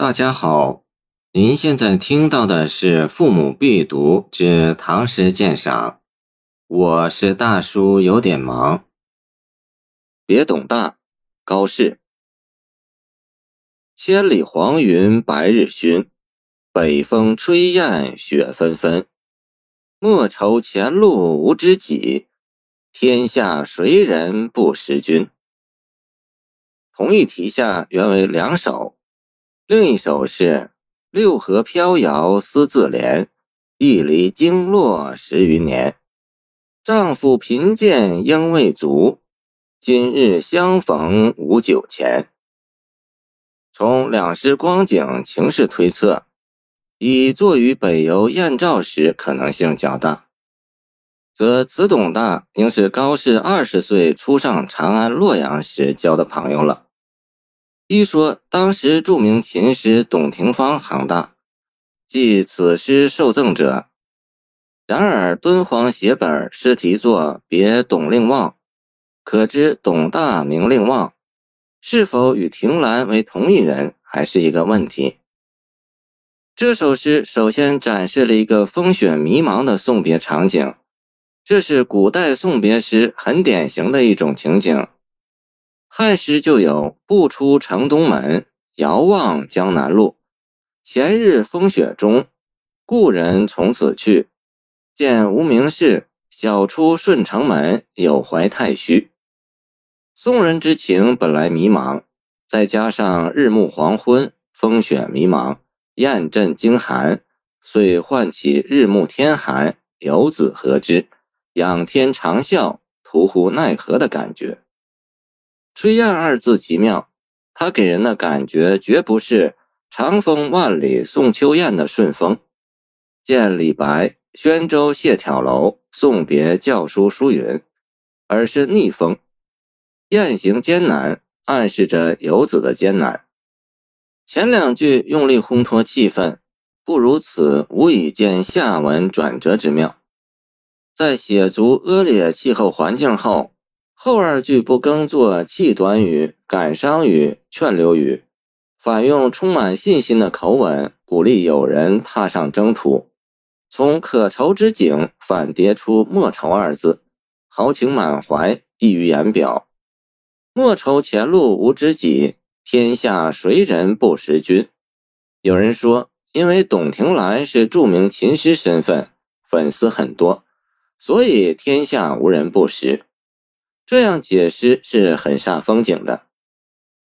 大家好，您现在听到的是《父母必读之唐诗鉴赏》，我是大叔，有点忙。别董大，高适。千里黄云白日曛，北风吹雁雪纷纷。莫愁前路无知己，天下谁人不识君。同一题下原为两首。另一首是“六合飘摇思自怜，一离经络十余年。丈夫贫贱应未足，今日相逢无酒钱。”从两诗光景情势推测，以作于北游燕赵时可能性较大，则此董大应是高适二十岁初上长安洛阳时交的朋友了。一说当时著名琴师董廷芳行大，即此诗受赠者。然而敦煌写本诗题作别董令望，可知董大名令望，是否与亭兰为同一人，还是一个问题。这首诗首先展示了一个风雪迷茫的送别场景，这是古代送别诗很典型的一种情景。汉时就有“不出城东门，遥望江南路。前日风雪中，故人从此去。见无名氏，晓出顺城门，有怀太虚。”宋人之情本来迷茫，再加上日暮黄昏，风雪迷茫，雁阵惊寒，遂唤起日暮天寒，游子何之？仰天长啸，徒呼奈何的感觉。吹雁二字极妙，它给人的感觉绝不是长风万里送秋雁的顺风。见李白“宣州谢眺楼，送别教书书云”，而是逆风。雁行艰难，暗示着游子的艰难。前两句用力烘托气氛，不如此无以见下文转折之妙。在写足恶劣气候环境后。后二句不更作气短语、感伤语、劝留语，反用充满信心的口吻鼓励友人踏上征途。从可愁之景反叠出莫愁二字，豪情满怀，溢于言表。莫愁前路无知己，天下谁人不识君？有人说，因为董庭兰是著名琴师身份，粉丝很多，所以天下无人不识。这样解释是很煞风景的，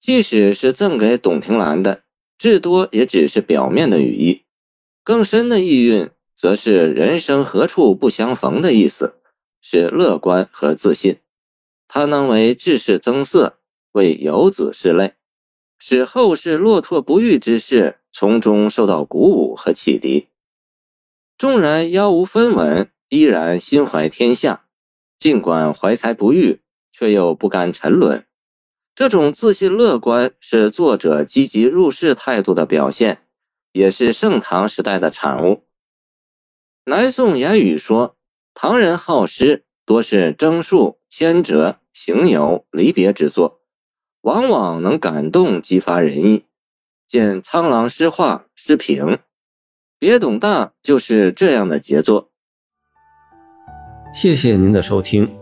即使是赠给董庭兰的，至多也只是表面的语意，更深的意蕴则是人生何处不相逢的意思，是乐观和自信。它能为志士增色，为游子拭泪，使后世落拓不遇之士从中受到鼓舞和启迪。纵然腰无分文，依然心怀天下，尽管怀才不遇。却又不甘沉沦，这种自信乐观是作者积极入世态度的表现，也是盛唐时代的产物。南宋言语说，唐人好诗多是征戍、迁谪、行游、离别之作，往往能感动激发人意。见《苍狼诗话》诗评，别董大就是这样的杰作。谢谢您的收听。